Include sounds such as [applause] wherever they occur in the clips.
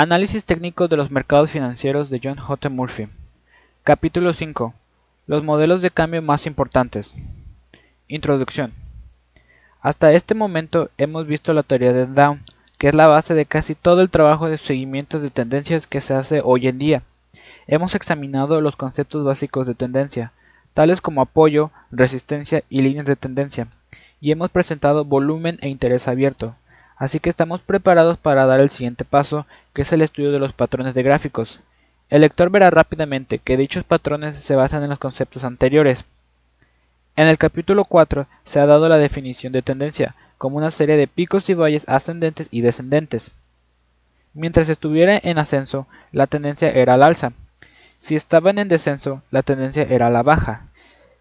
Análisis técnico de los mercados financieros de John J. Murphy. Capítulo 5. Los modelos de cambio más importantes. Introducción. Hasta este momento hemos visto la teoría de Down, que es la base de casi todo el trabajo de seguimiento de tendencias que se hace hoy en día. Hemos examinado los conceptos básicos de tendencia, tales como apoyo, resistencia y líneas de tendencia, y hemos presentado volumen e interés abierto, así que estamos preparados para dar el siguiente paso, que es el estudio de los patrones de gráficos. El lector verá rápidamente que dichos patrones se basan en los conceptos anteriores. En el capítulo 4 se ha dado la definición de tendencia como una serie de picos y valles ascendentes y descendentes. Mientras estuviera en ascenso, la tendencia era al alza. Si estaban en descenso, la tendencia era a la baja.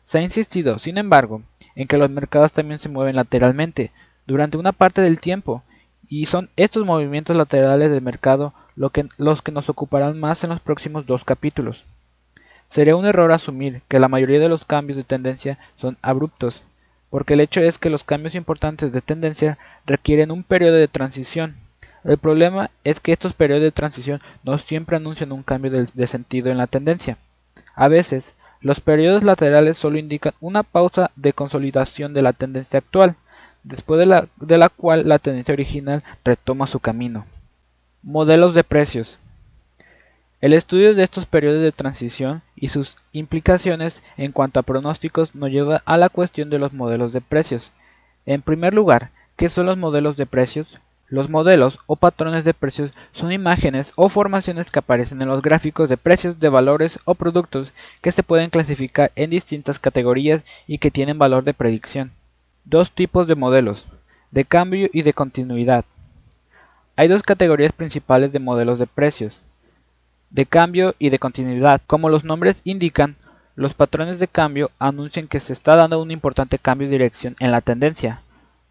Se ha insistido, sin embargo, en que los mercados también se mueven lateralmente durante una parte del tiempo, y son estos movimientos laterales del mercado los que nos ocuparán más en los próximos dos capítulos. Sería un error asumir que la mayoría de los cambios de tendencia son abruptos, porque el hecho es que los cambios importantes de tendencia requieren un periodo de transición. El problema es que estos periodos de transición no siempre anuncian un cambio de, de sentido en la tendencia. A veces, los periodos laterales solo indican una pausa de consolidación de la tendencia actual, después de la, de la cual la tendencia original retoma su camino. Modelos de precios. El estudio de estos periodos de transición y sus implicaciones en cuanto a pronósticos nos lleva a la cuestión de los modelos de precios. En primer lugar, ¿qué son los modelos de precios? Los modelos o patrones de precios son imágenes o formaciones que aparecen en los gráficos de precios de valores o productos que se pueden clasificar en distintas categorías y que tienen valor de predicción. Dos tipos de modelos, de cambio y de continuidad. Hay dos categorías principales de modelos de precios, de cambio y de continuidad. Como los nombres indican, los patrones de cambio anuncian que se está dando un importante cambio de dirección en la tendencia.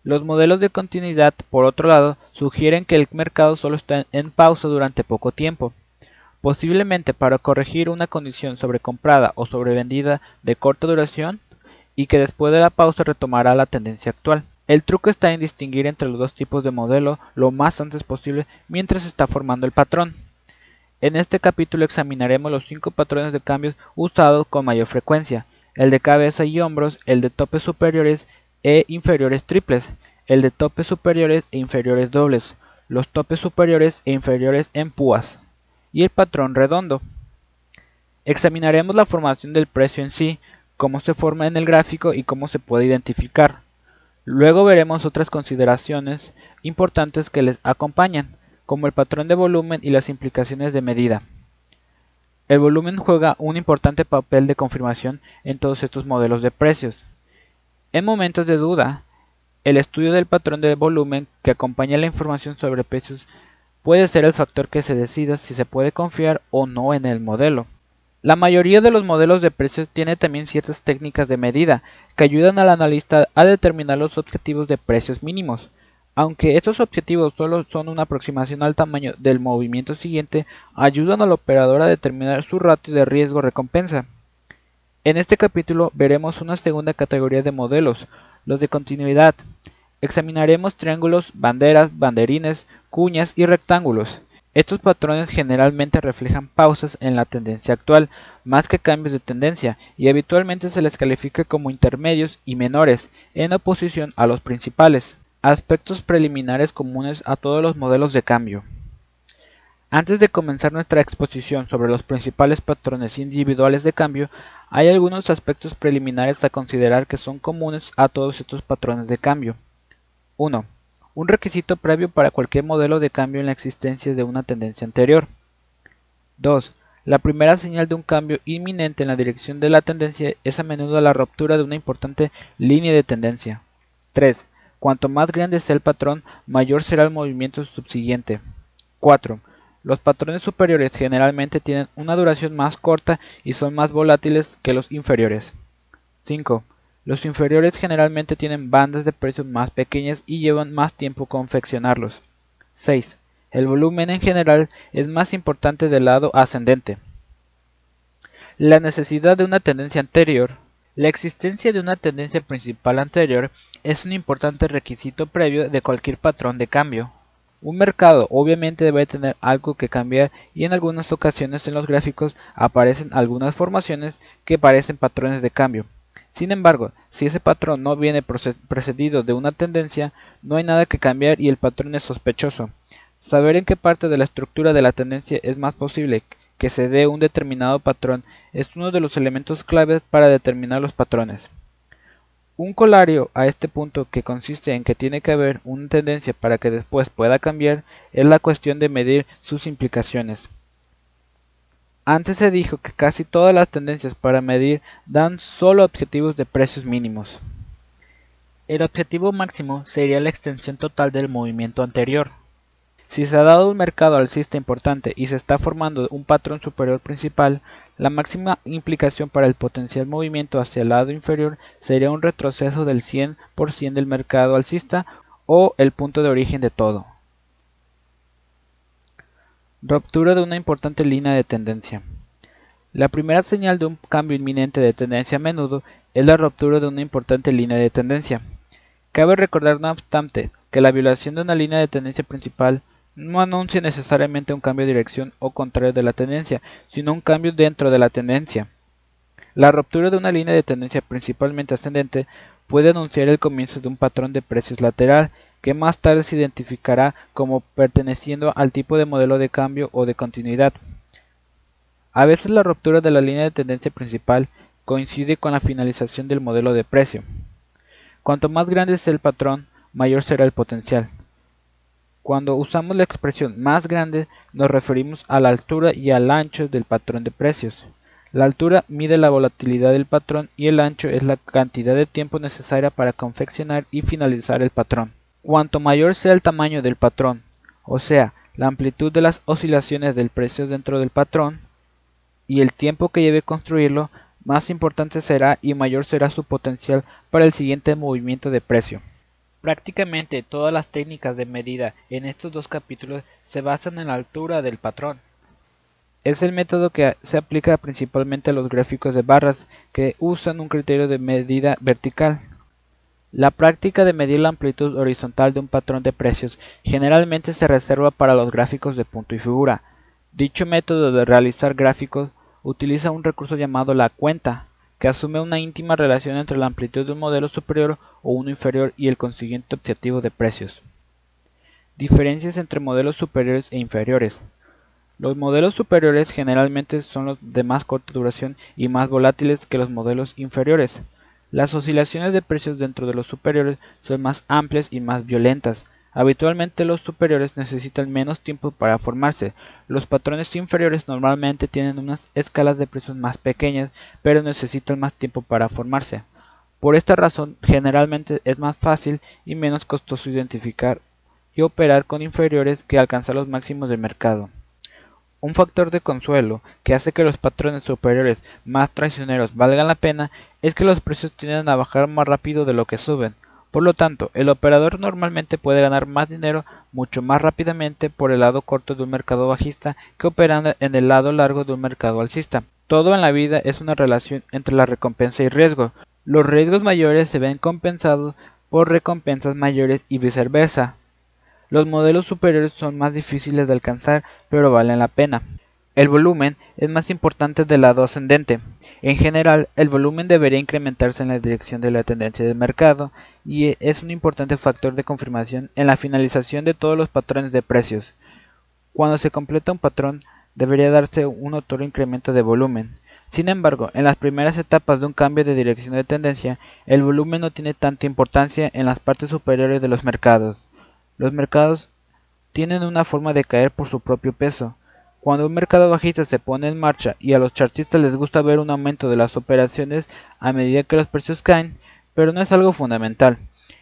Los modelos de continuidad, por otro lado, sugieren que el mercado solo está en pausa durante poco tiempo, posiblemente para corregir una condición sobrecomprada o sobrevendida de corta duración y que después de la pausa retomará la tendencia actual. El truco está en distinguir entre los dos tipos de modelo lo más antes posible mientras se está formando el patrón. En este capítulo examinaremos los cinco patrones de cambios usados con mayor frecuencia, el de cabeza y hombros, el de topes superiores e inferiores triples, el de topes superiores e inferiores dobles, los topes superiores e inferiores en púas, y el patrón redondo. Examinaremos la formación del precio en sí, cómo se forma en el gráfico y cómo se puede identificar. Luego veremos otras consideraciones importantes que les acompañan, como el patrón de volumen y las implicaciones de medida. El volumen juega un importante papel de confirmación en todos estos modelos de precios. En momentos de duda, el estudio del patrón de volumen que acompaña la información sobre precios puede ser el factor que se decida si se puede confiar o no en el modelo. La mayoría de los modelos de precios tiene también ciertas técnicas de medida que ayudan al analista a determinar los objetivos de precios mínimos. Aunque estos objetivos solo son una aproximación al tamaño del movimiento siguiente, ayudan al operador a determinar su ratio de riesgo-recompensa. En este capítulo veremos una segunda categoría de modelos, los de continuidad. Examinaremos triángulos, banderas, banderines, cuñas y rectángulos. Estos patrones generalmente reflejan pausas en la tendencia actual, más que cambios de tendencia, y habitualmente se les califica como intermedios y menores, en oposición a los principales. Aspectos preliminares comunes a todos los modelos de cambio. Antes de comenzar nuestra exposición sobre los principales patrones individuales de cambio, hay algunos aspectos preliminares a considerar que son comunes a todos estos patrones de cambio. 1 un requisito previo para cualquier modelo de cambio en la existencia de una tendencia anterior. 2. La primera señal de un cambio inminente en la dirección de la tendencia es a menudo la ruptura de una importante línea de tendencia. 3. Cuanto más grande sea el patrón, mayor será el movimiento subsiguiente. 4. Los patrones superiores generalmente tienen una duración más corta y son más volátiles que los inferiores. 5. Los inferiores generalmente tienen bandas de precios más pequeñas y llevan más tiempo confeccionarlos. 6. El volumen en general es más importante del lado ascendente. La necesidad de una tendencia anterior. La existencia de una tendencia principal anterior es un importante requisito previo de cualquier patrón de cambio. Un mercado obviamente debe tener algo que cambiar y en algunas ocasiones en los gráficos aparecen algunas formaciones que parecen patrones de cambio. Sin embargo, si ese patrón no viene precedido de una tendencia, no hay nada que cambiar y el patrón es sospechoso. Saber en qué parte de la estructura de la tendencia es más posible que se dé un determinado patrón es uno de los elementos claves para determinar los patrones. Un colario a este punto que consiste en que tiene que haber una tendencia para que después pueda cambiar es la cuestión de medir sus implicaciones. Antes se dijo que casi todas las tendencias para medir dan solo objetivos de precios mínimos. El objetivo máximo sería la extensión total del movimiento anterior. Si se ha dado un mercado alcista importante y se está formando un patrón superior principal, la máxima implicación para el potencial movimiento hacia el lado inferior sería un retroceso del 100% del mercado alcista o el punto de origen de todo. Ruptura de una importante línea de tendencia. La primera señal de un cambio inminente de tendencia a menudo es la ruptura de una importante línea de tendencia. Cabe recordar, no obstante, que la violación de una línea de tendencia principal no anuncia necesariamente un cambio de dirección o contrario de la tendencia, sino un cambio dentro de la tendencia. La ruptura de una línea de tendencia principalmente ascendente puede anunciar el comienzo de un patrón de precios lateral que más tarde se identificará como perteneciendo al tipo de modelo de cambio o de continuidad. A veces la ruptura de la línea de tendencia principal coincide con la finalización del modelo de precio. Cuanto más grande sea el patrón, mayor será el potencial. Cuando usamos la expresión más grande nos referimos a la altura y al ancho del patrón de precios. La altura mide la volatilidad del patrón y el ancho es la cantidad de tiempo necesaria para confeccionar y finalizar el patrón. Cuanto mayor sea el tamaño del patrón, o sea, la amplitud de las oscilaciones del precio dentro del patrón, y el tiempo que lleve construirlo, más importante será y mayor será su potencial para el siguiente movimiento de precio. Prácticamente todas las técnicas de medida en estos dos capítulos se basan en la altura del patrón. Es el método que se aplica principalmente a los gráficos de barras que usan un criterio de medida vertical. La práctica de medir la amplitud horizontal de un patrón de precios generalmente se reserva para los gráficos de punto y figura. Dicho método de realizar gráficos utiliza un recurso llamado la cuenta, que asume una íntima relación entre la amplitud de un modelo superior o uno inferior y el consiguiente objetivo de precios. Diferencias entre modelos superiores e inferiores. Los modelos superiores generalmente son los de más corta duración y más volátiles que los modelos inferiores. Las oscilaciones de precios dentro de los superiores son más amplias y más violentas, Habitualmente los superiores necesitan menos tiempo para formarse. Los patrones inferiores normalmente tienen unas escalas de precios más pequeñas, pero necesitan más tiempo para formarse. Por esta razón, generalmente es más fácil y menos costoso identificar y operar con inferiores que alcanzar los máximos del mercado. Un factor de consuelo que hace que los patrones superiores más traicioneros valgan la pena es que los precios tienden a bajar más rápido de lo que suben. Por lo tanto, el operador normalmente puede ganar más dinero mucho más rápidamente por el lado corto de un mercado bajista que operando en el lado largo de un mercado alcista. Todo en la vida es una relación entre la recompensa y riesgo. Los riesgos mayores se ven compensados por recompensas mayores y viceversa. Los modelos superiores son más difíciles de alcanzar, pero valen la pena. El volumen es más importante del lado ascendente. En general, el volumen debería incrementarse en la dirección de la tendencia del mercado y es un importante factor de confirmación en la finalización de todos los patrones de precios. Cuando se completa un patrón, debería darse un notorio incremento de volumen. Sin embargo, en las primeras etapas de un cambio de dirección de tendencia, el volumen no tiene tanta importancia en las partes superiores de los mercados. Los mercados tienen una forma de caer por su propio peso, cuando un mercado bajista se pone en marcha y a los chartistas les gusta ver un aumento de las operaciones a medida que los precios caen, pero no es algo fundamental.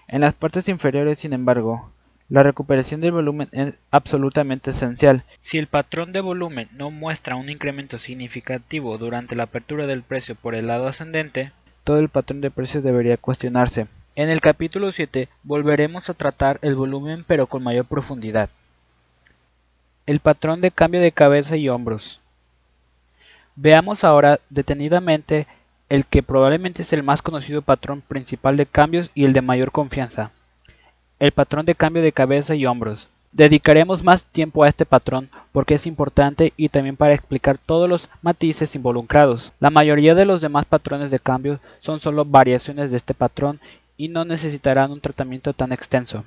En las partes inferiores, sin embargo, la recuperación del volumen es absolutamente esencial. Si el patrón de volumen no muestra un incremento significativo durante la apertura del precio por el lado ascendente, todo el patrón de precios debería cuestionarse. En el capítulo 7 volveremos a tratar el volumen pero con mayor profundidad. El patrón de cambio de cabeza y hombros. Veamos ahora detenidamente el que probablemente es el más conocido patrón principal de cambios y el de mayor confianza. El patrón de cambio de cabeza y hombros. Dedicaremos más tiempo a este patrón porque es importante y también para explicar todos los matices involucrados. La mayoría de los demás patrones de cambio son solo variaciones de este patrón y no necesitarán un tratamiento tan extenso.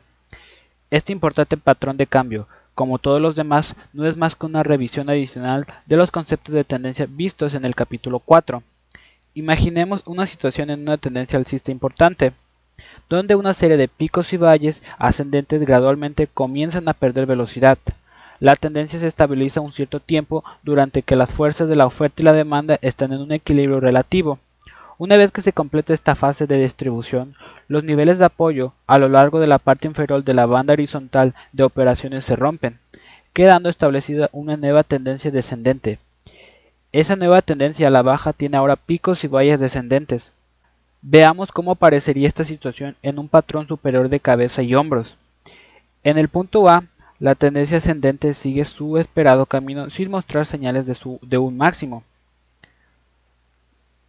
Este importante patrón de cambio, como todos los demás, no es más que una revisión adicional de los conceptos de tendencia vistos en el capítulo 4. Imaginemos una situación en una tendencia alcista importante donde una serie de picos y valles ascendentes gradualmente comienzan a perder velocidad. La tendencia se estabiliza un cierto tiempo durante que las fuerzas de la oferta y la demanda están en un equilibrio relativo. Una vez que se completa esta fase de distribución, los niveles de apoyo a lo largo de la parte inferior de la banda horizontal de operaciones se rompen, quedando establecida una nueva tendencia descendente. Esa nueva tendencia a la baja tiene ahora picos y valles descendentes, Veamos cómo aparecería esta situación en un patrón superior de cabeza y hombros. En el punto A, la tendencia ascendente sigue su esperado camino sin mostrar señales de, de un máximo.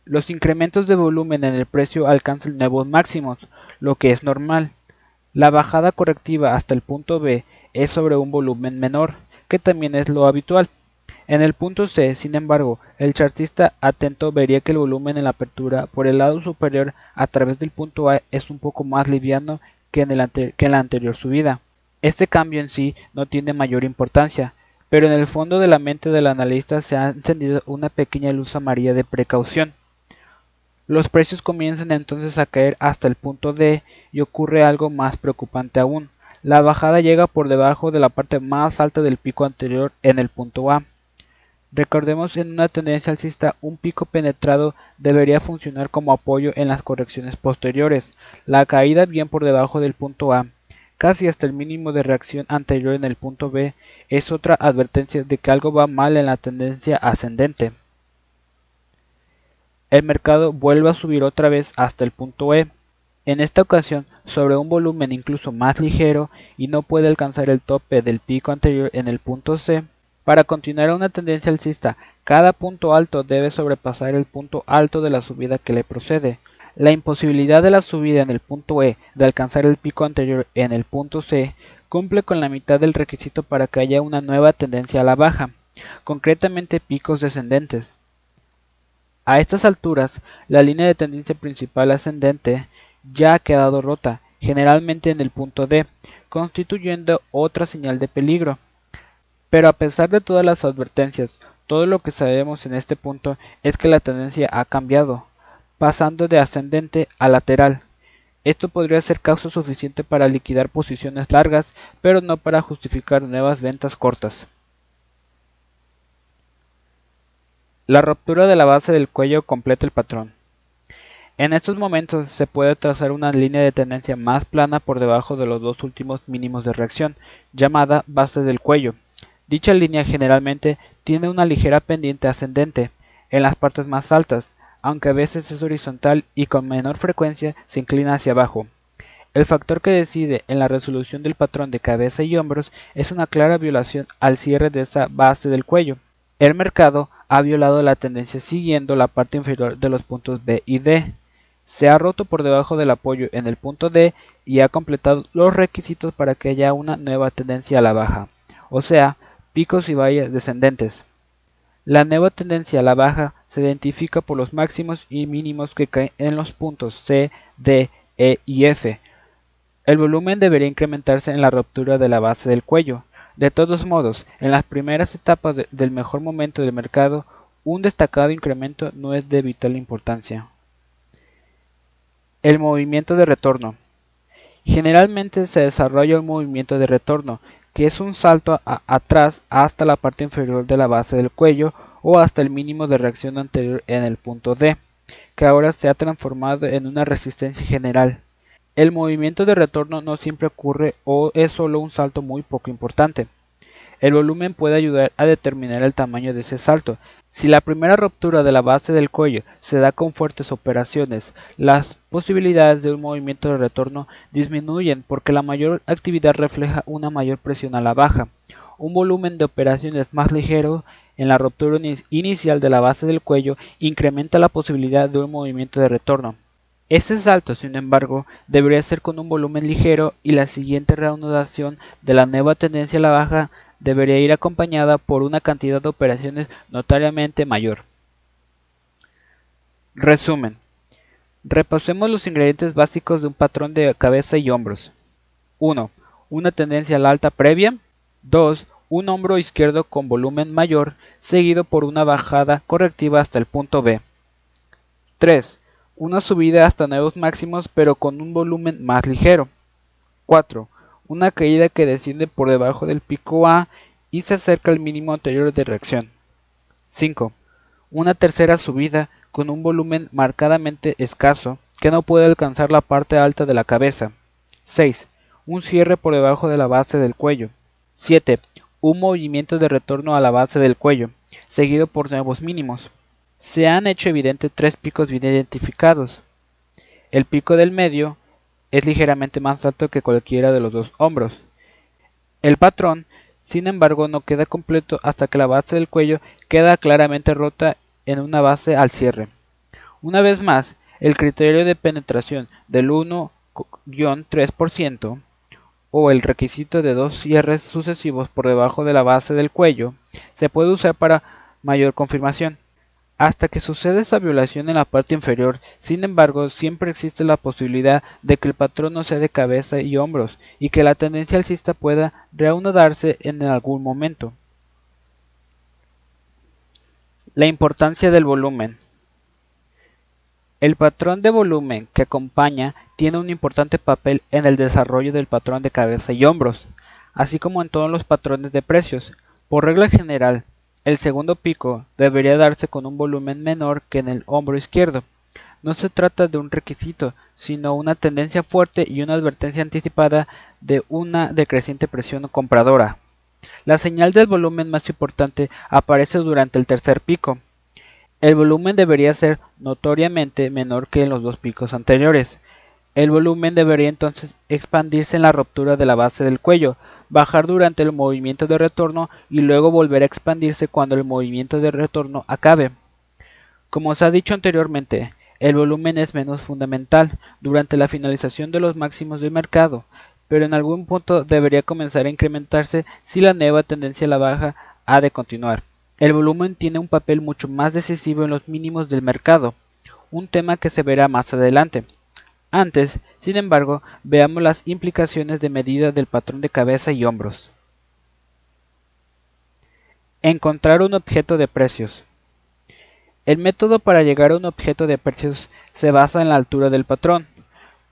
Los incrementos de volumen en el precio alcanzan nuevos máximos, lo que es normal. La bajada correctiva hasta el punto B es sobre un volumen menor, que también es lo habitual. En el punto C, sin embargo, el chartista atento vería que el volumen en la apertura por el lado superior a través del punto A es un poco más liviano que en, la anterior subida. Este cambio en sí no tiene mayor importancia, pero en el fondo de la mente del analista se ha encendido una pequeña luz amarilla de precaución. Los precios comienzan entonces a caer hasta el punto D y ocurre algo más preocupante aún. La bajada llega por debajo de la parte más alta del pico anterior en el punto A. Recordemos en una tendencia alcista un pico penetrado debería funcionar como apoyo en las correcciones posteriores. La caída bien por debajo del punto A, casi hasta el mínimo de reacción anterior en el punto B, es otra advertencia de que algo va mal en la tendencia ascendente. El mercado vuelve a subir otra vez hasta el punto E, en esta ocasión sobre un volumen incluso más ligero y no puede alcanzar el tope del pico anterior en el punto C para continuar una tendencia alcista, cada punto alto debe sobrepasar el punto alto de la subida que le procede. La imposibilidad de la subida en el punto E de alcanzar el pico anterior en el punto C cumple con la mitad del requisito para que haya una nueva tendencia a la baja, concretamente picos descendentes. A estas alturas, la línea de tendencia principal ascendente ya ha quedado rota, generalmente en el punto D, constituyendo otra señal de peligro. Pero a pesar de todas las advertencias, todo lo que sabemos en este punto es que la tendencia ha cambiado, pasando de ascendente a lateral. Esto podría ser causa suficiente para liquidar posiciones largas, pero no para justificar nuevas ventas cortas. La ruptura de la base del cuello completa el patrón. En estos momentos se puede trazar una línea de tendencia más plana por debajo de los dos últimos mínimos de reacción, llamada base del cuello. Dicha línea generalmente tiene una ligera pendiente ascendente en las partes más altas, aunque a veces es horizontal y con menor frecuencia se inclina hacia abajo. El factor que decide en la resolución del patrón de cabeza y hombros es una clara violación al cierre de esa base del cuello. El mercado ha violado la tendencia siguiendo la parte inferior de los puntos B y D. Se ha roto por debajo del apoyo en el punto D y ha completado los requisitos para que haya una nueva tendencia a la baja, o sea, picos y valles descendentes. La nueva tendencia a la baja se identifica por los máximos y mínimos que caen en los puntos C, D, E y F. El volumen debería incrementarse en la ruptura de la base del cuello. De todos modos, en las primeras etapas del mejor momento del mercado, un destacado incremento no es de vital importancia. El movimiento de retorno. Generalmente se desarrolla un movimiento de retorno que es un salto atrás hasta la parte inferior de la base del cuello o hasta el mínimo de reacción anterior en el punto D, que ahora se ha transformado en una resistencia general. El movimiento de retorno no siempre ocurre o es solo un salto muy poco importante. El volumen puede ayudar a determinar el tamaño de ese salto. Si la primera ruptura de la base del cuello se da con fuertes operaciones, las posibilidades de un movimiento de retorno disminuyen porque la mayor actividad refleja una mayor presión a la baja. Un volumen de operaciones más ligero en la ruptura inicial de la base del cuello incrementa la posibilidad de un movimiento de retorno. Este salto, sin embargo, debería ser con un volumen ligero y la siguiente reanudación de la nueva tendencia a la baja debería ir acompañada por una cantidad de operaciones notariamente mayor. Resumen. Repasemos los ingredientes básicos de un patrón de cabeza y hombros. 1. Una tendencia a la alta previa. 2. Un hombro izquierdo con volumen mayor, seguido por una bajada correctiva hasta el punto B. 3. Una subida hasta nuevos máximos pero con un volumen más ligero. 4 una caída que desciende por debajo del pico A y se acerca al mínimo anterior de reacción. 5. Una tercera subida con un volumen marcadamente escaso que no puede alcanzar la parte alta de la cabeza. 6. Un cierre por debajo de la base del cuello. 7. Un movimiento de retorno a la base del cuello, seguido por nuevos mínimos. Se han hecho evidentes tres picos bien identificados. El pico del medio, es ligeramente más alto que cualquiera de los dos hombros. El patrón, sin embargo, no queda completo hasta que la base del cuello queda claramente rota en una base al cierre. Una vez más, el criterio de penetración del 1-3% o el requisito de dos cierres sucesivos por debajo de la base del cuello se puede usar para mayor confirmación. Hasta que sucede esa violación en la parte inferior, sin embargo, siempre existe la posibilidad de que el patrón no sea de cabeza y hombros y que la tendencia alcista pueda reanudarse en algún momento. La importancia del volumen. El patrón de volumen que acompaña tiene un importante papel en el desarrollo del patrón de cabeza y hombros, así como en todos los patrones de precios. Por regla general, el segundo pico debería darse con un volumen menor que en el hombro izquierdo. No se trata de un requisito, sino una tendencia fuerte y una advertencia anticipada de una decreciente presión compradora. La señal del volumen más importante aparece durante el tercer pico. El volumen debería ser notoriamente menor que en los dos picos anteriores. El volumen debería entonces expandirse en la ruptura de la base del cuello, bajar durante el movimiento de retorno y luego volver a expandirse cuando el movimiento de retorno acabe. Como se ha dicho anteriormente, el volumen es menos fundamental durante la finalización de los máximos del mercado, pero en algún punto debería comenzar a incrementarse si la nueva tendencia a la baja ha de continuar. El volumen tiene un papel mucho más decisivo en los mínimos del mercado, un tema que se verá más adelante. Antes, sin embargo, veamos las implicaciones de medida del patrón de cabeza y hombros. Encontrar un objeto de precios. El método para llegar a un objeto de precios se basa en la altura del patrón.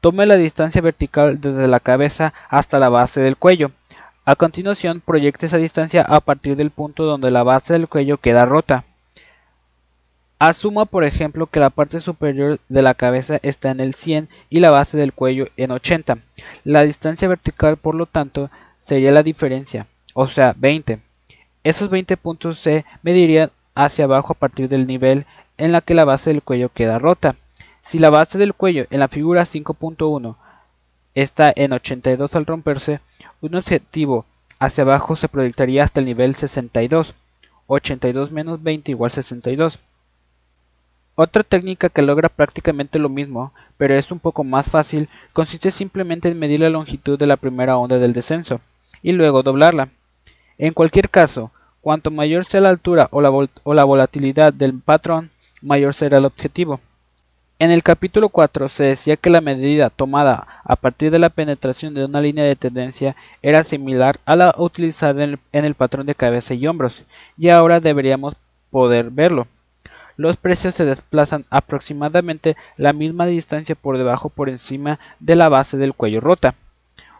Tome la distancia vertical desde la cabeza hasta la base del cuello. A continuación, proyecte esa distancia a partir del punto donde la base del cuello queda rota. Asuma por ejemplo que la parte superior de la cabeza está en el 100 y la base del cuello en 80. La distancia vertical por lo tanto sería la diferencia, o sea 20. Esos 20 puntos se medirían hacia abajo a partir del nivel en la que la base del cuello queda rota. Si la base del cuello en la figura 5.1 está en 82 al romperse, un objetivo hacia abajo se proyectaría hasta el nivel 62. 82 menos 20 igual 62. Otra técnica que logra prácticamente lo mismo, pero es un poco más fácil, consiste simplemente en medir la longitud de la primera onda del descenso, y luego doblarla. En cualquier caso, cuanto mayor sea la altura o la, volatilidad del patrón, mayor será el objetivo. En el capítulo 4 se decía que la medida tomada a partir de la penetración de una línea de tendencia era similar a la utilizada en el, en el patrón de cabeza y hombros, y ahora deberíamos poder verlo los precios se desplazan aproximadamente la misma distancia por debajo por encima de la base del cuello rota.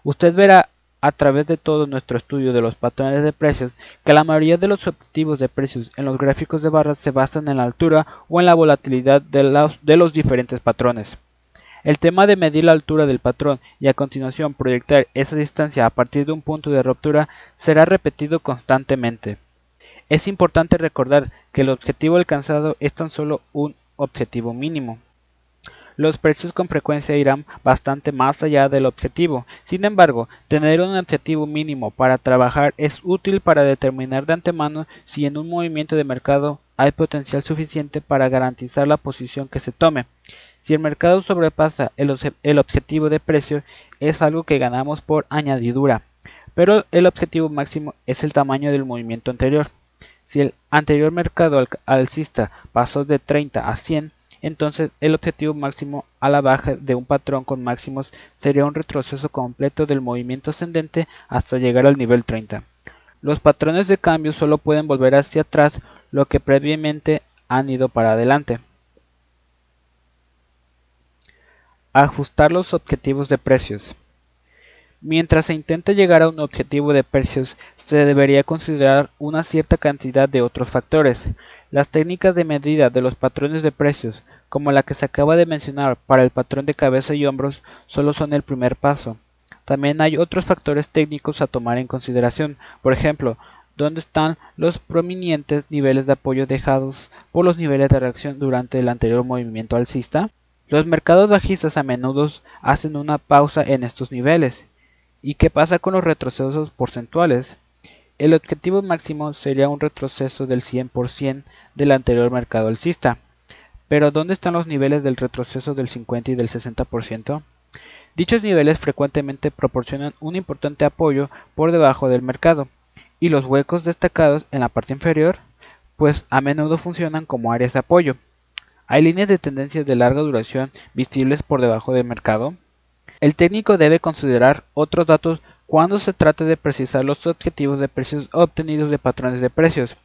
Usted verá a través de todo nuestro estudio de los patrones de precios que la mayoría de los objetivos de precios en los gráficos de barras se basan en la altura o en la volatilidad de los, de los diferentes patrones. El tema de medir la altura del patrón y a continuación proyectar esa distancia a partir de un punto de ruptura será repetido constantemente. Es importante recordar que el objetivo alcanzado es tan solo un objetivo mínimo. Los precios con frecuencia irán bastante más allá del objetivo. Sin embargo, tener un objetivo mínimo para trabajar es útil para determinar de antemano si en un movimiento de mercado hay potencial suficiente para garantizar la posición que se tome. Si el mercado sobrepasa el, objetivo de precio, es algo que ganamos por añadidura, pero el objetivo máximo es el tamaño del movimiento anterior. Si el anterior mercado alcista pasó de 30 a 100, entonces el objetivo máximo a la baja de un patrón con máximos sería un retroceso completo del movimiento ascendente hasta llegar al nivel 30. Los patrones de cambio solo pueden volver hacia atrás lo que previamente han ido para adelante. Ajustar los objetivos de precios. Mientras se intenta llegar a un objetivo de precios, se debería considerar una cierta cantidad de otros factores. Las técnicas de medida de los patrones de precios, como la que se acaba de mencionar para el patrón de cabeza y hombros, solo son el primer paso. También hay otros factores técnicos a tomar en consideración, por ejemplo, dónde están los prominentes niveles de apoyo dejados por los niveles de reacción durante el anterior movimiento alcista, los mercados bajistas a menudo hacen una pausa en estos niveles. ¿Y qué pasa con los retrocesos porcentuales? El objetivo máximo sería un retroceso del 100% del anterior mercado alcista. Pero ¿dónde están los niveles del retroceso del 50 y del 60%? Dichos niveles frecuentemente proporcionan un importante apoyo por debajo del mercado, y los huecos destacados en la parte inferior, pues a menudo funcionan como áreas de apoyo. Hay líneas de tendencias de larga duración visibles por debajo del mercado. El técnico debe considerar otros datos cuando se trate de precisar los objetivos de precios obtenidos de patrones de precios.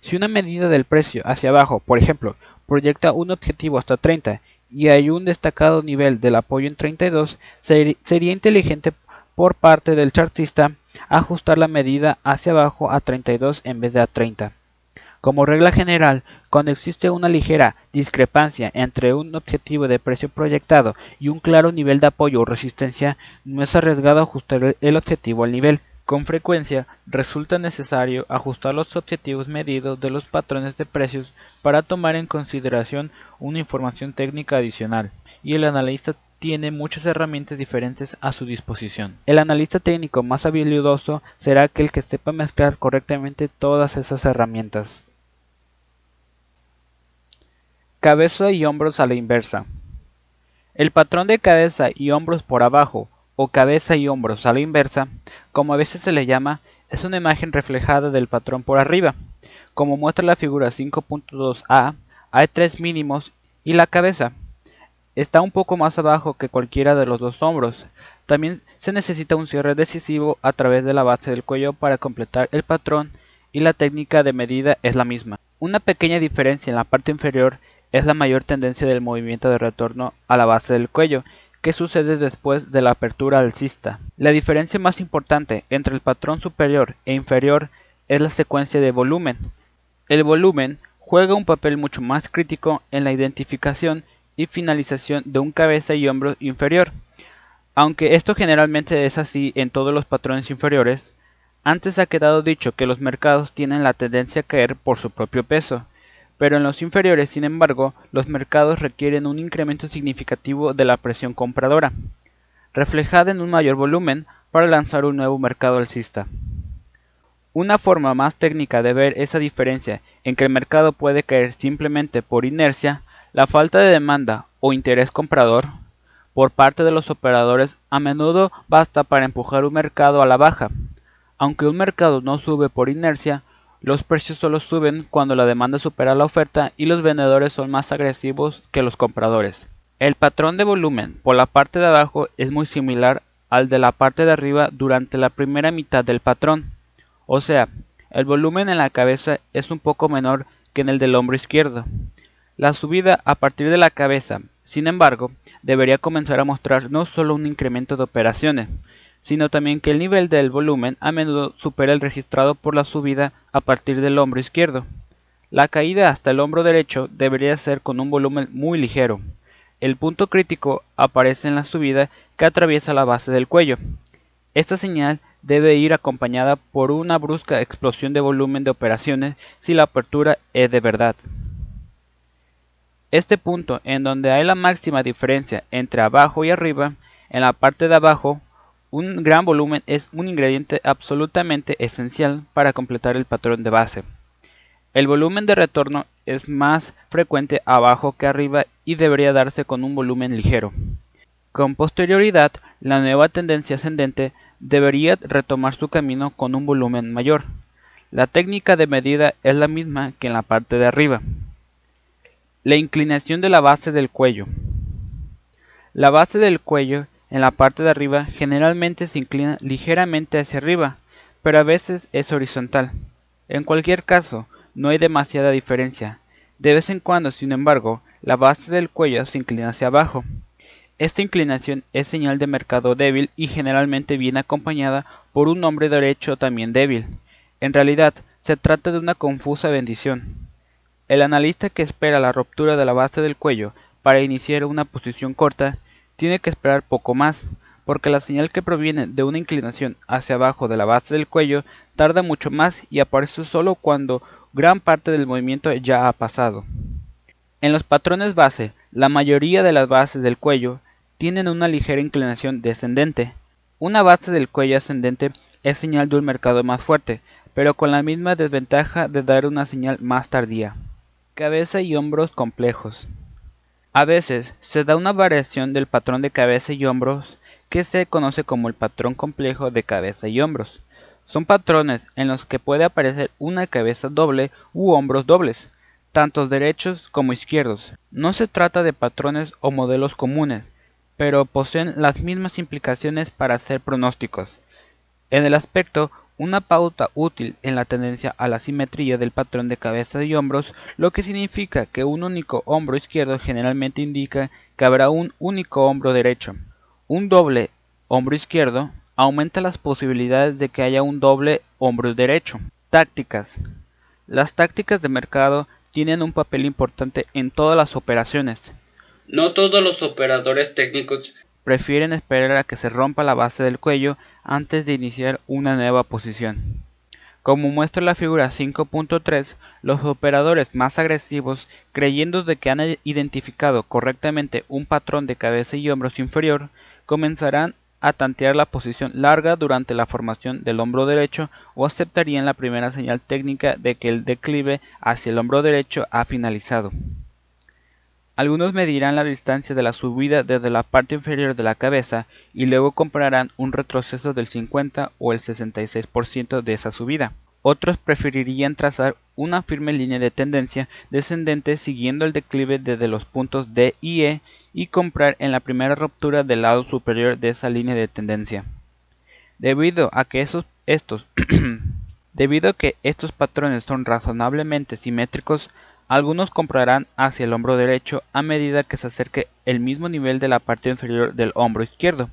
Si una medida del precio hacia abajo, por ejemplo, proyecta un objetivo hasta 30 y hay un destacado nivel del apoyo en 32, sería inteligente por parte del chartista ajustar la medida hacia abajo a 32 en vez de a 30. Como regla general, cuando existe una ligera discrepancia entre un objetivo de precio proyectado y un claro nivel de apoyo o resistencia, no es arriesgado ajustar el objetivo al nivel. Con frecuencia resulta necesario ajustar los objetivos medidos de los patrones de precios para tomar en consideración una información técnica adicional, y el analista tiene muchas herramientas diferentes a su disposición. El analista técnico más habilidoso será aquel que sepa mezclar correctamente todas esas herramientas. Cabeza y hombros a la inversa. El patrón de cabeza y hombros por abajo o cabeza y hombros a la inversa, como a veces se le llama, es una imagen reflejada del patrón por arriba. Como muestra la figura 5.2a, hay tres mínimos y la cabeza está un poco más abajo que cualquiera de los dos hombros. También se necesita un cierre decisivo a través de la base del cuello para completar el patrón y la técnica de medida es la misma. Una pequeña diferencia en la parte inferior es la mayor tendencia del movimiento de retorno a la base del cuello, que sucede después de la apertura alcista. La diferencia más importante entre el patrón superior e inferior es la secuencia de volumen. El volumen juega un papel mucho más crítico en la identificación y finalización de un cabeza y hombro inferior. Aunque esto generalmente es así en todos los patrones inferiores, antes ha quedado dicho que los mercados tienen la tendencia a caer por su propio peso, pero en los inferiores, sin embargo, los mercados requieren un incremento significativo de la presión compradora, reflejada en un mayor volumen para lanzar un nuevo mercado alcista. Una forma más técnica de ver esa diferencia en que el mercado puede caer simplemente por inercia, la falta de demanda o interés comprador por parte de los operadores a menudo basta para empujar un mercado a la baja. Aunque un mercado no sube por inercia, los precios solo suben cuando la demanda supera la oferta y los vendedores son más agresivos que los compradores. El patrón de volumen por la parte de abajo es muy similar al de la parte de arriba durante la primera mitad del patrón. O sea, el volumen en la cabeza es un poco menor que en el del hombro izquierdo. La subida a partir de la cabeza, sin embargo, debería comenzar a mostrar no solo un incremento de operaciones, sino también que el nivel del volumen a menudo supera el registrado por la subida a partir del hombro izquierdo. La caída hasta el hombro derecho debería ser con un volumen muy ligero. El punto crítico aparece en la subida que atraviesa la base del cuello. Esta señal debe ir acompañada por una brusca explosión de volumen de operaciones si la apertura es de verdad. Este punto en donde hay la máxima diferencia entre abajo y arriba, en la parte de abajo un gran volumen es un ingrediente absolutamente esencial para completar el patrón de base. El volumen de retorno es más frecuente abajo que arriba y debería darse con un volumen ligero. Con posterioridad, la nueva tendencia ascendente debería retomar su camino con un volumen mayor. La técnica de medida es la misma que en la parte de arriba. La inclinación de la base del cuello. La base del cuello en la parte de arriba generalmente se inclina ligeramente hacia arriba, pero a veces es horizontal. En cualquier caso, no hay demasiada diferencia. De vez en cuando, sin embargo, la base del cuello se inclina hacia abajo. Esta inclinación es señal de mercado débil y generalmente viene acompañada por un hombre derecho también débil. En realidad, se trata de una confusa bendición. El analista que espera la ruptura de la base del cuello para iniciar una posición corta tiene que esperar poco más, porque la señal que proviene de una inclinación hacia abajo de la base del cuello tarda mucho más y aparece solo cuando gran parte del movimiento ya ha pasado. En los patrones base, la mayoría de las bases del cuello tienen una ligera inclinación descendente. Una base del cuello ascendente es señal de un mercado más fuerte, pero con la misma desventaja de dar una señal más tardía. Cabeza y hombros complejos. A veces se da una variación del patrón de cabeza y hombros que se conoce como el patrón complejo de cabeza y hombros. Son patrones en los que puede aparecer una cabeza doble u hombros dobles, tanto derechos como izquierdos. No se trata de patrones o modelos comunes, pero poseen las mismas implicaciones para hacer pronósticos. En el aspecto, una pauta útil en la tendencia a la simetría del patrón de cabeza y hombros, lo que significa que un único hombro izquierdo generalmente indica que habrá un único hombro derecho. Un doble hombro izquierdo aumenta las posibilidades de que haya un doble hombro derecho. Tácticas. Las tácticas de mercado tienen un papel importante en todas las operaciones. No todos los operadores técnicos prefieren esperar a que se rompa la base del cuello antes de iniciar una nueva posición. Como muestra la figura 5.3, los operadores más agresivos, creyendo de que han identificado correctamente un patrón de cabeza y hombros inferior, comenzarán a tantear la posición larga durante la formación del hombro derecho o aceptarían la primera señal técnica de que el declive hacia el hombro derecho ha finalizado. Algunos medirán la distancia de la subida desde la parte inferior de la cabeza y luego compararán un retroceso del 50 o el 66% de esa subida. Otros preferirían trazar una firme línea de tendencia descendente siguiendo el declive desde los puntos D y E y comprar en la primera ruptura del lado superior de esa línea de tendencia. Debido a que esos, estos [clears throat] debido a que estos patrones son razonablemente simétricos, algunos comprarán hacia el hombro derecho a medida que se acerque el mismo nivel de la parte inferior del hombro izquierdo.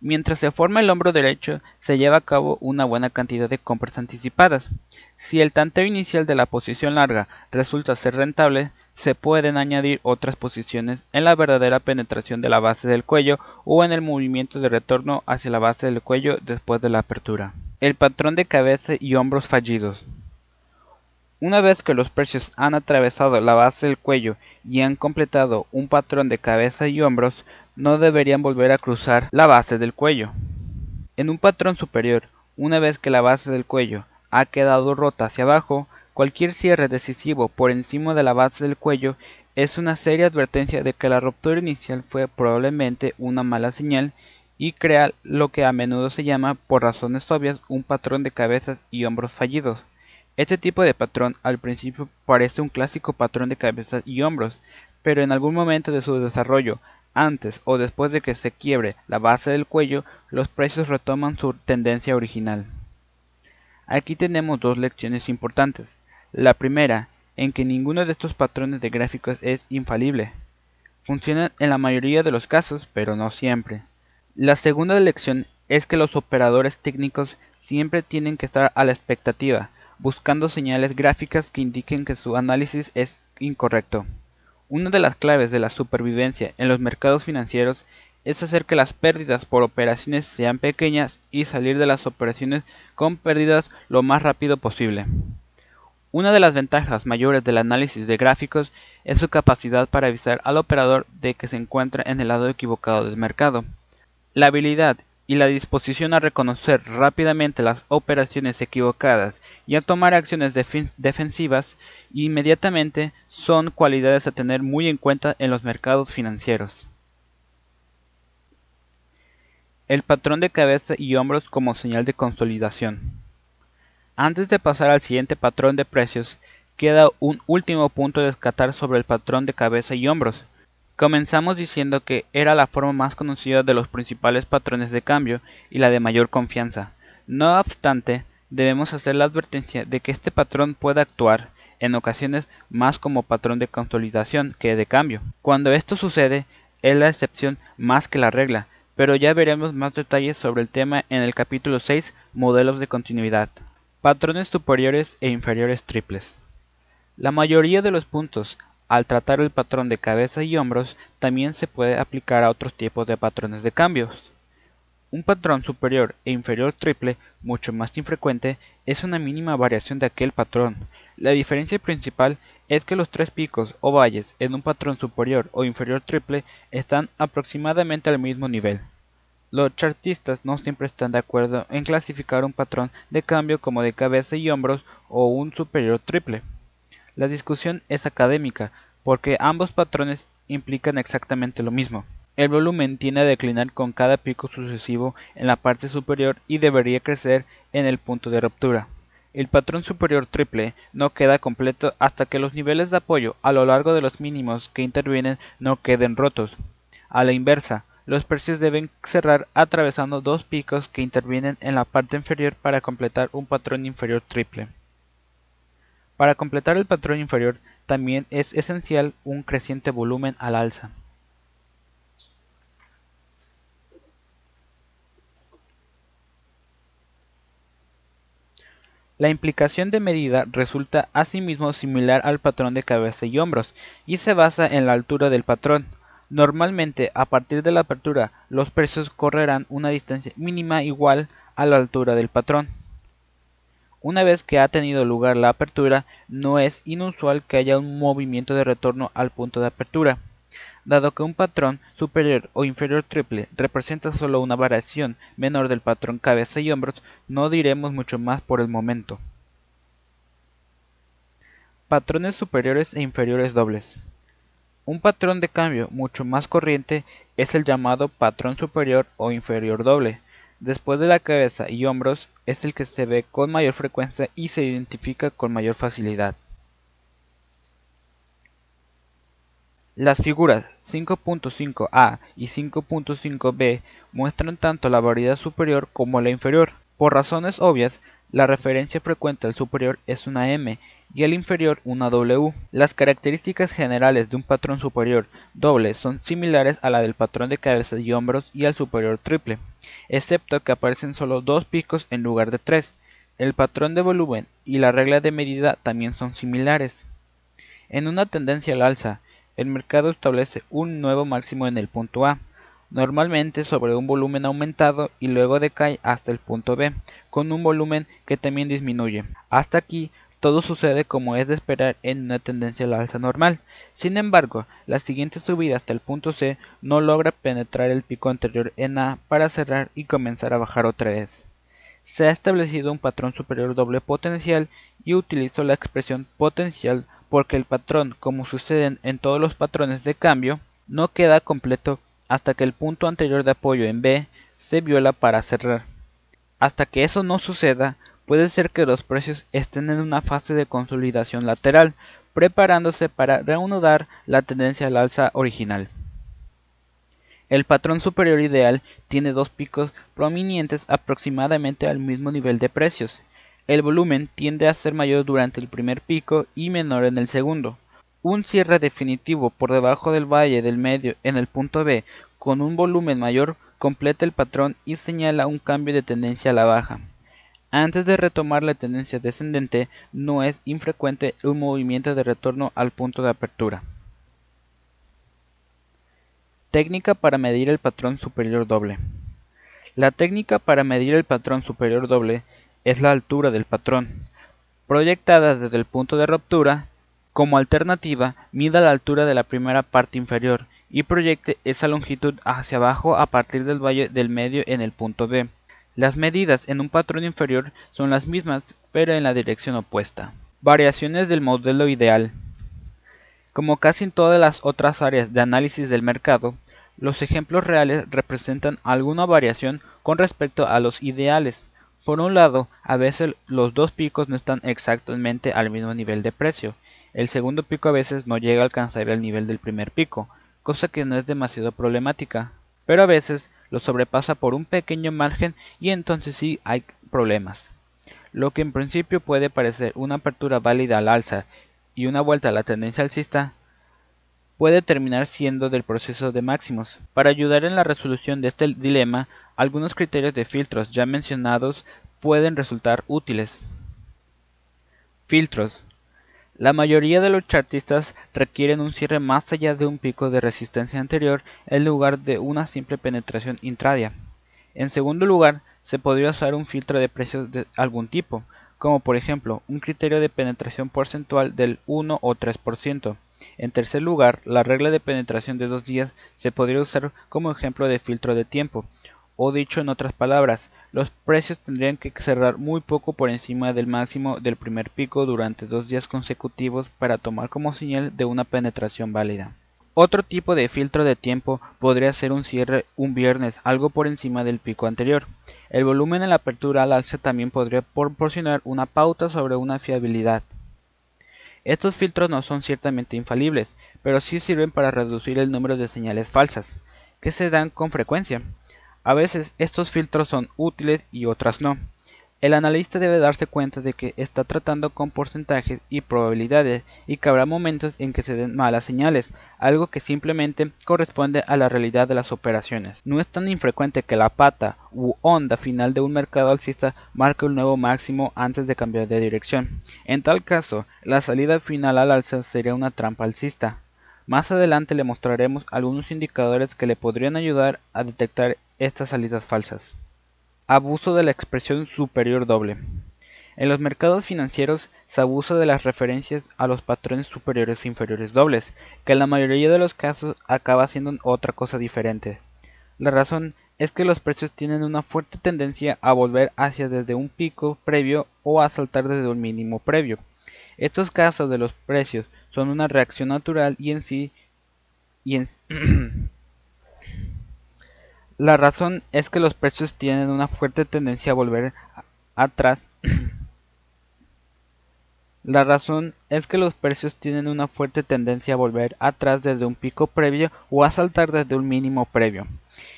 Mientras se forma el hombro derecho, se lleva a cabo una buena cantidad de compras anticipadas. Si el tanteo inicial de la posición larga resulta ser rentable, se pueden añadir otras posiciones en la verdadera penetración de la base del cuello o en el movimiento de retorno hacia la base del cuello después de la apertura. El patrón de cabeza y hombros fallidos. Una vez que los precios han atravesado la base del cuello y han completado un patrón de cabeza y hombros, no deberían volver a cruzar la base del cuello. En un patrón superior, una vez que la base del cuello ha quedado rota hacia abajo, cualquier cierre decisivo por encima de la base del cuello es una seria advertencia de que la ruptura inicial fue probablemente una mala señal y crea lo que a menudo se llama, por razones obvias, un patrón de cabezas y hombros fallidos. Este tipo de patrón al principio parece un clásico patrón de cabezas y hombros, pero en algún momento de su desarrollo, antes o después de que se quiebre la base del cuello, los precios retoman su tendencia original. Aquí tenemos dos lecciones importantes. La primera, en que ninguno de estos patrones de gráficos es infalible. Funcionan en la mayoría de los casos, pero no siempre. La segunda lección es que los operadores técnicos siempre tienen que estar a la expectativa, buscando señales gráficas que indiquen que su análisis es incorrecto. Una de las claves de la supervivencia en los mercados financieros es hacer que las pérdidas por operaciones sean pequeñas y salir de las operaciones con pérdidas lo más rápido posible. Una de las ventajas mayores del análisis de gráficos es su capacidad para avisar al operador de que se encuentra en el lado equivocado del mercado. La habilidad y la disposición a reconocer rápidamente las operaciones equivocadas y a tomar acciones defensivas inmediatamente son cualidades a tener muy en cuenta en los mercados financieros. El patrón de cabeza y hombros como señal de consolidación. Antes de pasar al siguiente patrón de precios, queda un último punto a descartar sobre el patrón de cabeza y hombros, Comenzamos diciendo que era la forma más conocida de los principales patrones de cambio y la de mayor confianza. No obstante, debemos hacer la advertencia de que este patrón puede actuar en ocasiones más como patrón de consolidación que de cambio. Cuando esto sucede, es la excepción más que la regla, pero ya veremos más detalles sobre el tema en el capítulo 6, modelos de continuidad. Patrones superiores e inferiores triples. La mayoría de los puntos al tratar el patrón de cabeza y hombros, también se puede aplicar a otros tipos de patrones de cambios. Un patrón superior e inferior triple, mucho más infrecuente, es una mínima variación de aquel patrón. La diferencia principal es que los tres picos o valles en un patrón superior o inferior triple están aproximadamente al mismo nivel. Los chartistas no siempre están de acuerdo en clasificar un patrón de cambio como de cabeza y hombros o un superior triple. La discusión es académica, porque ambos patrones implican exactamente lo mismo. El volumen tiende a declinar con cada pico sucesivo en la parte superior y debería crecer en el punto de ruptura. El patrón superior triple no queda completo hasta que los niveles de apoyo a lo largo de los mínimos que intervienen no queden rotos. A la inversa, los precios deben cerrar atravesando dos picos que intervienen en la parte inferior para completar un patrón inferior triple. Para completar el patrón inferior también es esencial un creciente volumen al alza. La implicación de medida resulta asimismo similar al patrón de cabeza y hombros y se basa en la altura del patrón. Normalmente, a partir de la apertura, los precios correrán una distancia mínima igual a la altura del patrón. Una vez que ha tenido lugar la apertura, no es inusual que haya un movimiento de retorno al punto de apertura. Dado que un patrón superior o inferior triple representa solo una variación menor del patrón cabeza y hombros, no diremos mucho más por el momento. Patrones superiores e inferiores dobles. Un patrón de cambio mucho más corriente es el llamado patrón superior o inferior doble, después de la cabeza y hombros es el que se ve con mayor frecuencia y se identifica con mayor facilidad. Las figuras 5.5a y 5.5b muestran tanto la variedad superior como la inferior. Por razones obvias, la referencia frecuente al superior es una M y al inferior una W. Las características generales de un patrón superior doble son similares a la del patrón de cabeza y hombros y al superior triple, excepto que aparecen solo dos picos en lugar de tres. El patrón de volumen y la regla de medida también son similares. En una tendencia al alza, el mercado establece un nuevo máximo en el punto A, normalmente sobre un volumen aumentado y luego decae hasta el punto B, con un volumen que también disminuye. Hasta aquí todo sucede como es de esperar en una tendencia al alza normal. Sin embargo, la siguiente subida hasta el punto C no logra penetrar el pico anterior en A para cerrar y comenzar a bajar otra vez. Se ha establecido un patrón superior doble potencial y utilizo la expresión potencial porque el patrón, como sucede en todos los patrones de cambio, no queda completo hasta que el punto anterior de apoyo en B se viola para cerrar. Hasta que eso no suceda, puede ser que los precios estén en una fase de consolidación lateral, preparándose para reanudar la tendencia al alza original. El patrón superior ideal tiene dos picos prominentes aproximadamente al mismo nivel de precios. El volumen tiende a ser mayor durante el primer pico y menor en el segundo. Un cierre definitivo por debajo del valle del medio en el punto B con un volumen mayor completa el patrón y señala un cambio de tendencia a la baja. Antes de retomar la tendencia descendente, no es infrecuente un movimiento de retorno al punto de apertura. Técnica para medir el patrón superior doble. La técnica para medir el patrón superior doble es la altura del patrón, proyectada desde el punto de ruptura como alternativa, mida la altura de la primera parte inferior y proyecte esa longitud hacia abajo a partir del valle del medio en el punto B. Las medidas en un patrón inferior son las mismas, pero en la dirección opuesta. Variaciones del modelo ideal. Como casi en todas las otras áreas de análisis del mercado, los ejemplos reales representan alguna variación con respecto a los ideales. Por un lado, a veces los dos picos no están exactamente al mismo nivel de precio. El segundo pico a veces no llega a alcanzar el nivel del primer pico, cosa que no es demasiado problemática, pero a veces lo sobrepasa por un pequeño margen y entonces sí hay problemas. Lo que en principio puede parecer una apertura válida al alza y una vuelta a la tendencia alcista, puede terminar siendo del proceso de máximos. Para ayudar en la resolución de este dilema, algunos criterios de filtros ya mencionados pueden resultar útiles. Filtros. La mayoría de los chartistas requieren un cierre más allá de un pico de resistencia anterior en lugar de una simple penetración intradia. En segundo lugar, se podría usar un filtro de precios de algún tipo, como por ejemplo un criterio de penetración porcentual del 1 o 3%. En tercer lugar, la regla de penetración de dos días se podría usar como ejemplo de filtro de tiempo, o dicho en otras palabras, los precios tendrían que cerrar muy poco por encima del máximo del primer pico durante dos días consecutivos para tomar como señal de una penetración válida. Otro tipo de filtro de tiempo podría ser un cierre un viernes algo por encima del pico anterior. El volumen en la apertura al alza también podría proporcionar una pauta sobre una fiabilidad. Estos filtros no son ciertamente infalibles, pero sí sirven para reducir el número de señales falsas, que se dan con frecuencia. A veces estos filtros son útiles y otras no. El analista debe darse cuenta de que está tratando con porcentajes y probabilidades y que habrá momentos en que se den malas señales, algo que simplemente corresponde a la realidad de las operaciones. No es tan infrecuente que la pata u onda final de un mercado alcista marque un nuevo máximo antes de cambiar de dirección. En tal caso, la salida final al alza sería una trampa alcista. Más adelante le mostraremos algunos indicadores que le podrían ayudar a detectar estas salidas falsas. Abuso de la expresión superior doble. En los mercados financieros se abusa de las referencias a los patrones superiores e inferiores dobles, que en la mayoría de los casos acaba siendo otra cosa diferente. La razón es que los precios tienen una fuerte tendencia a volver hacia desde un pico previo o a saltar desde un mínimo previo. Estos casos de los precios son una reacción natural y en sí y en, [clears throat] La razón es que los precios tienen una fuerte tendencia a volver atrás. [clears throat] La razón es que los precios tienen una fuerte tendencia a volver atrás desde un pico previo o a saltar desde un mínimo previo.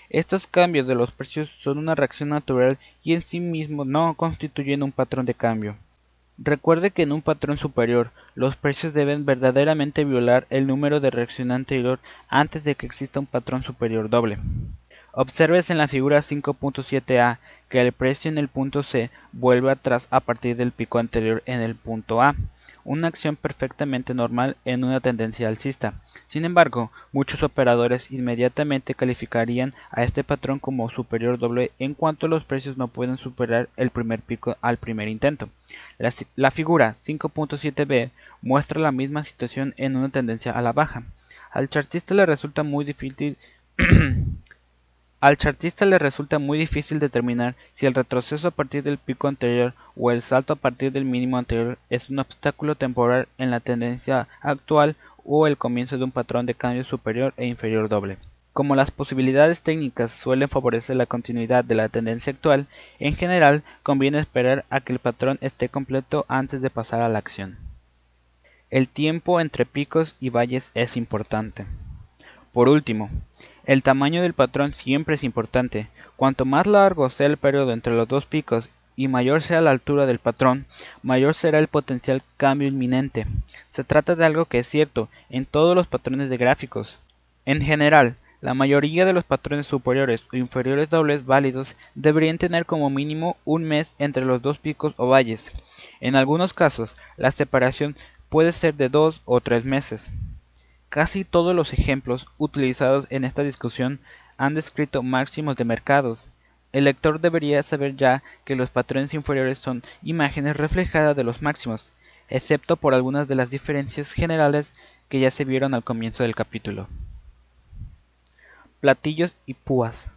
Estos cambios de los precios son una reacción natural y en sí mismos no constituyen un patrón de cambio. Recuerde que en un patrón superior, los precios deben verdaderamente violar el número de reacción anterior antes de que exista un patrón superior doble. Observes en la figura 5.7a que el precio en el punto C vuelve atrás a partir del pico anterior en el punto A, una acción perfectamente normal en una tendencia alcista. Sin embargo, muchos operadores inmediatamente calificarían a este patrón como superior doble en cuanto los precios no pueden superar el primer pico al primer intento. La, la figura 5.7b muestra la misma situación en una tendencia a la baja. Al chartista le resulta muy difícil [clears throat] Al chartista le resulta muy difícil determinar si el retroceso a partir del pico anterior o el salto a partir del mínimo anterior es un obstáculo temporal en la tendencia actual o el comienzo de un patrón de cambio superior e inferior doble. Como las posibilidades técnicas suelen favorecer la continuidad de la tendencia actual, en general conviene esperar a que el patrón esté completo antes de pasar a la acción. El tiempo entre picos y valles es importante. Por último, el tamaño del patrón siempre es importante. Cuanto más largo sea el periodo entre los dos picos y mayor sea la altura del patrón, mayor será el potencial cambio inminente. Se trata de algo que es cierto en todos los patrones de gráficos. En general, la mayoría de los patrones superiores o inferiores dobles válidos deberían tener como mínimo un mes entre los dos picos o valles. En algunos casos, la separación puede ser de dos o tres meses. Casi todos los ejemplos utilizados en esta discusión han descrito máximos de mercados. El lector debería saber ya que los patrones inferiores son imágenes reflejadas de los máximos, excepto por algunas de las diferencias generales que ya se vieron al comienzo del capítulo. Platillos y púas.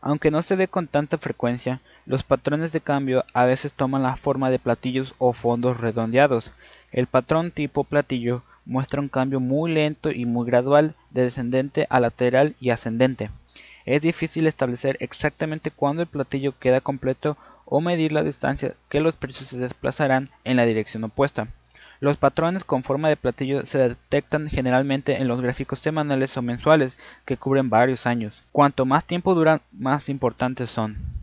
Aunque no se ve con tanta frecuencia, los patrones de cambio a veces toman la forma de platillos o fondos redondeados. El patrón tipo platillo muestra un cambio muy lento y muy gradual de descendente a lateral y ascendente. Es difícil establecer exactamente cuándo el platillo queda completo o medir la distancia que los precios se desplazarán en la dirección opuesta. Los patrones con forma de platillo se detectan generalmente en los gráficos semanales o mensuales que cubren varios años. Cuanto más tiempo duran, más importantes son.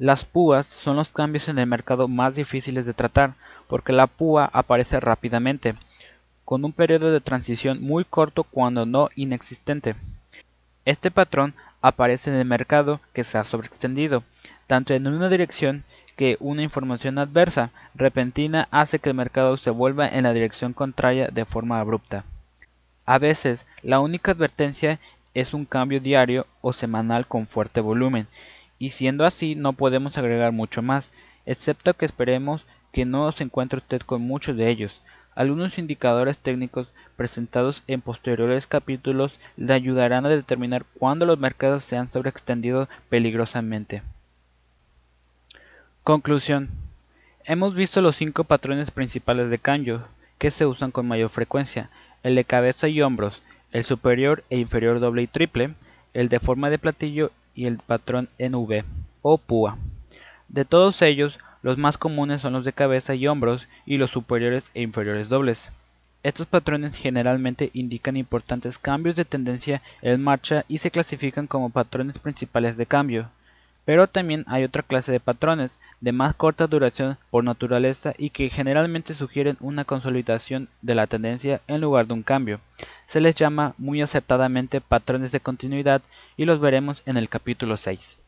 Las púas son los cambios en el mercado más difíciles de tratar, porque la púa aparece rápidamente, con un periodo de transición muy corto cuando no inexistente. Este patrón aparece en el mercado que se ha sobreextendido, tanto en una dirección que una información adversa repentina hace que el mercado se vuelva en la dirección contraria de forma abrupta. A veces, la única advertencia es un cambio diario o semanal con fuerte volumen, y siendo así no podemos agregar mucho más, excepto que esperemos que no se encuentre usted con muchos de ellos. Algunos indicadores técnicos presentados en posteriores capítulos le ayudarán a determinar cuándo los mercados se han sobreextendido peligrosamente. Conclusión. Hemos visto los cinco patrones principales de cambio que se usan con mayor frecuencia, el de cabeza y hombros, el superior e inferior doble y triple, el de forma de platillo y el patrón NV o púa. De todos ellos, los más comunes son los de cabeza y hombros y los superiores e inferiores dobles. Estos patrones generalmente indican importantes cambios de tendencia en marcha y se clasifican como patrones principales de cambio. Pero también hay otra clase de patrones, de más corta duración por naturaleza y que generalmente sugieren una consolidación de la tendencia en lugar de un cambio. Se les llama muy acertadamente patrones de continuidad y los veremos en el capítulo 6.